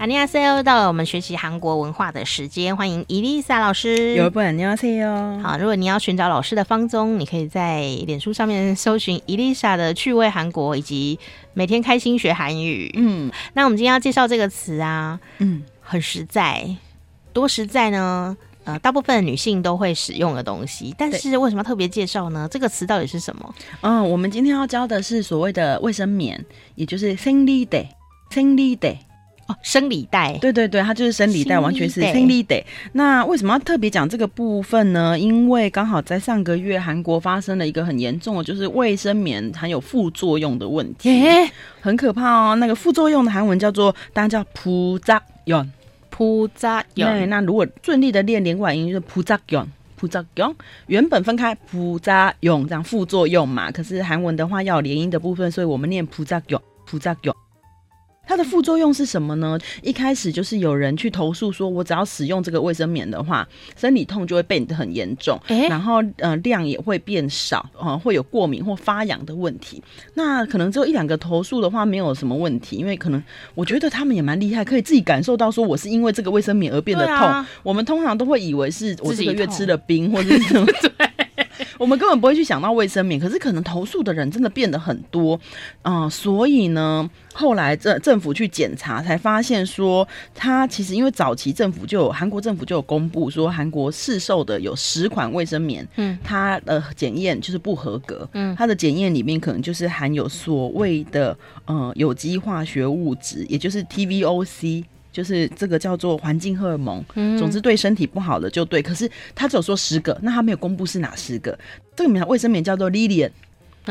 大家好，又到了我们学习韩国文化的时间，欢迎伊丽莎老师。有不？你好，好。如果你要寻找老师的方踪，你可以在脸书上面搜寻伊丽莎的趣味韩国，以及每天开心学韩语。嗯，那我们今天要介绍这个词啊，嗯，很实在，多实在呢？呃，大部分女性都会使用的东西，但是为什么要特别介绍呢？这个词到底是什么？嗯，我们今天要教的是所谓的卫生棉，也就是生理带，生理生理带，对对对，它就是生理带，完全是生理带。那为什么要特别讲这个部分呢？因为刚好在上个月，韩国发生了一个很严重的，就是卫生棉含有副作用的问题，很可怕哦。那个副作用的韩文叫做，当然叫普扎永，普扎永。那如果顺利的练连贯音，就是普扎永。普扎勇原本分开普扎勇这样副作用嘛，可是韩文的话要连音的部分，所以我们念普扎勇普扎勇。它的副作用是什么呢？一开始就是有人去投诉说，我只要使用这个卫生棉的话，生理痛就会变得很严重，欸、然后呃量也会变少，啊、呃、会有过敏或发痒的问题。那可能只有一两个投诉的话，没有什么问题，因为可能我觉得他们也蛮厉害，可以自己感受到说我是因为这个卫生棉而变得痛。啊、我们通常都会以为是我这个月吃了冰或者是什么。对。我们根本不会去想到卫生棉，可是可能投诉的人真的变得很多，嗯、呃，所以呢，后来政政府去检查，才发现说，它其实因为早期政府就有韩国政府就有公布说，韩国市售的有十款卫生棉，嗯，它的检验就是不合格，嗯，它的检验里面可能就是含有所谓的呃有机化学物质，也就是 TVOC。就是这个叫做环境荷尔蒙，嗯，总之对身体不好的就对。可是他只有说十个，那他没有公布是哪十个。这个名卫生棉叫做 Lilian。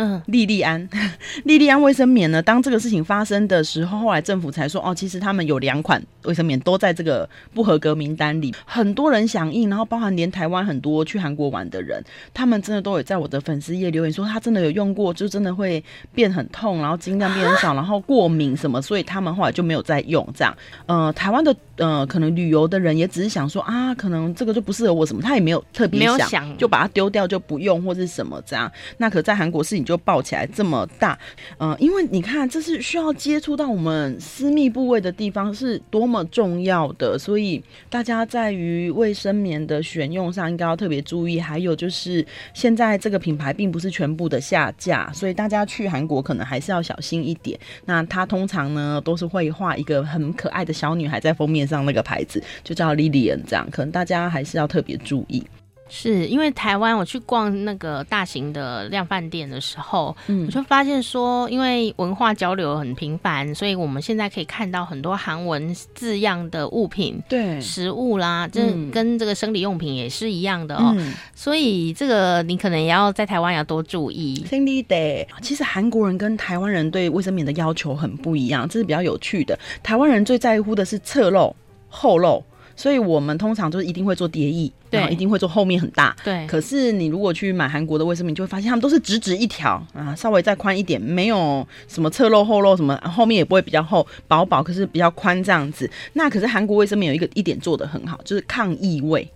嗯，莉莉安，莉莉安卫生棉呢？当这个事情发生的时候，后来政府才说，哦，其实他们有两款卫生棉都在这个不合格名单里。很多人响应，然后包含连台湾很多去韩国玩的人，他们真的都有在我的粉丝页留言说，他真的有用过，就真的会变很痛，然后经量变少，然后过敏什么，所以他们后来就没有再用这样。呃，台湾的呃，可能旅游的人也只是想说啊，可能这个就不适合我什么，他也没有特别想，想就把它丢掉就不用或是什么这样。那可在韩国事情就爆起来这么大，嗯、呃，因为你看，这是需要接触到我们私密部位的地方，是多么重要的，所以大家在于卫生棉的选用上应该要特别注意。还有就是，现在这个品牌并不是全部的下架，所以大家去韩国可能还是要小心一点。那它通常呢都是会画一个很可爱的小女孩在封面上，那个牌子就叫 Lilian 这样，可能大家还是要特别注意。是因为台湾，我去逛那个大型的量贩店的时候，嗯，我就发现说，因为文化交流很频繁，所以我们现在可以看到很多韩文字样的物品，对，食物啦，这跟这个生理用品也是一样的哦。嗯、所以这个你可能也要在台湾要多注意。生理带，其实韩国人跟台湾人对卫生棉的要求很不一样，这是比较有趣的。台湾人最在乎的是侧漏、后漏。所以我们通常就是一定会做叠翼，对，一定会做后面很大，对。可是你如果去买韩国的卫生棉，就会发现他们都是直直一条啊，稍微再宽一点，没有什么侧漏后漏什么，后面也不会比较厚，薄薄，可是比较宽这样子。那可是韩国卫生棉有一个一点做的很好，就是抗异味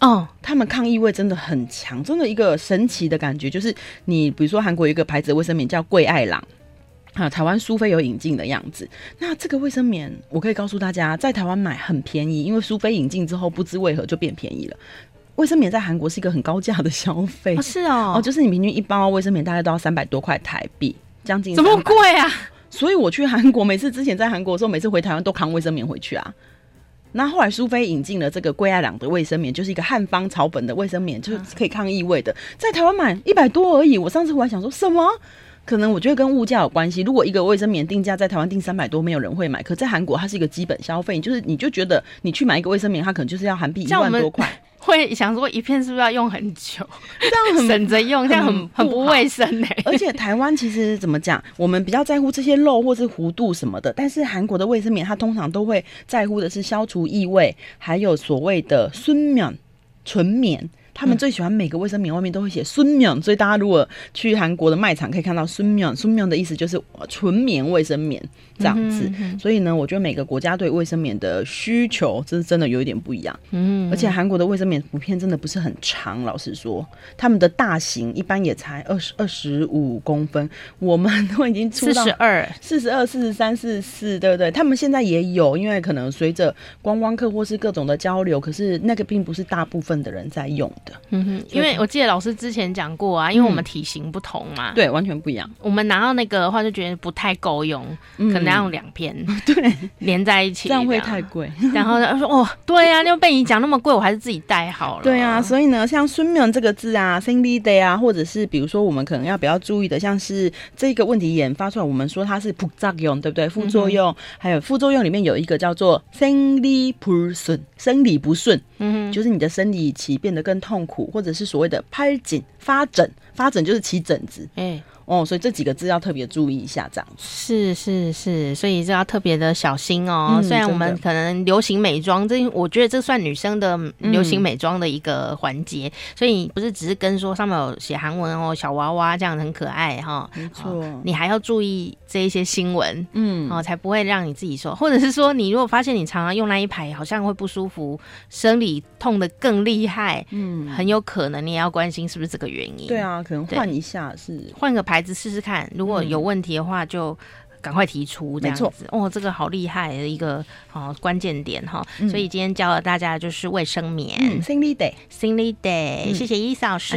哦，他们抗异味真的很强，真的一个神奇的感觉，就是你比如说韩国有一个牌子的卫生棉叫贵爱郎。啊，台湾苏菲有引进的样子。那这个卫生棉，我可以告诉大家，在台湾买很便宜，因为苏菲引进之后，不知为何就变便宜了。卫生棉在韩国是一个很高价的消费。哦，是哦，哦，就是你平均一包卫生棉大概都要三百多块台币，将近。怎么贵啊？所以我去韩国，每次之前在韩国的时候，每次回台湾都扛卫生棉回去啊。那后来苏菲引进了这个贵爱朗的卫生棉，就是一个汉方草本的卫生棉，就是可以抗异味的，在台湾买一百多而已。我上次回来想说什么？可能我觉得跟物价有关系。如果一个卫生棉定价在台湾定三百多，没有人会买。可在韩国，它是一个基本消费，就是你就觉得你去买一个卫生棉，它可能就是要韩币一万多块。会想说一片是不是要用很久？这样很省着用，这样很很不卫生呢、欸。而且台湾其实怎么讲，我们比较在乎这些肉或是弧度什么的，但是韩国的卫生棉它通常都会在乎的是消除异味，还有所谓的순면纯棉。他们最喜欢每个卫生棉外面都会写孙敏所以大家如果去韩国的卖场可以看到孙敏孙敏的意思就是纯棉卫生棉这样子。所以呢我觉得每个国家对卫生棉的需求这是真的有一点不一样。嗯。而且韩国的卫生棉普遍真的不是很长老实说。他们的大型一般也才二十二十五公分。我们都已经出到二。四十二四十三四十四对不对？他们现在也有因为可能随着观光客或是各种的交流可是那个并不是大部分的人在用。嗯哼，因为我记得老师之前讲过啊，因为我们体型不同嘛，对，完全不一样。我们拿到那个的话，就觉得不太够用，可能要用两片，对，连在一起，这样会太贵。然后他说：“哦，对啊，又被你讲那么贵，我还是自己带好了。”对啊，所以呢，像“孙明”这个字啊，“生理 day” 啊，或者是比如说我们可能要比较注意的，像是这个问题研发出来，我们说它是副作用，对不对？副作用，还有副作用里面有一个叫做“生理不顺”，生理不顺，嗯，就是你的生理期变得更痛。痛苦。或者是所谓的拍紧发疹，发疹就是起疹子，哎、哦，所以这几个字要特别注意一下，这样是是是，所以这要特别的小心哦。嗯、虽然我们可能流行美妆，这我觉得这算女生的流行美妆的一个环节，嗯、所以不是只是跟说上面有写韩文哦，小娃娃这样很可爱哈。没错、哦，你还要注意这一些新闻，嗯，哦，才不会让你自己说，或者是说你如果发现你常常用那一排好像会不舒服，生理痛的更厉害，嗯，很有可能你也要关心是不是这个原因。对啊，可能换一下是换个牌。孩子试试看，如果有问题的话，就赶快提出这样子。嗯、哦，这个好厉害的一个哦关键点哈。嗯、所以今天教了大家就是卫生棉。嗯，Singly Day，Singly Day，、嗯、谢谢伊嫂老师。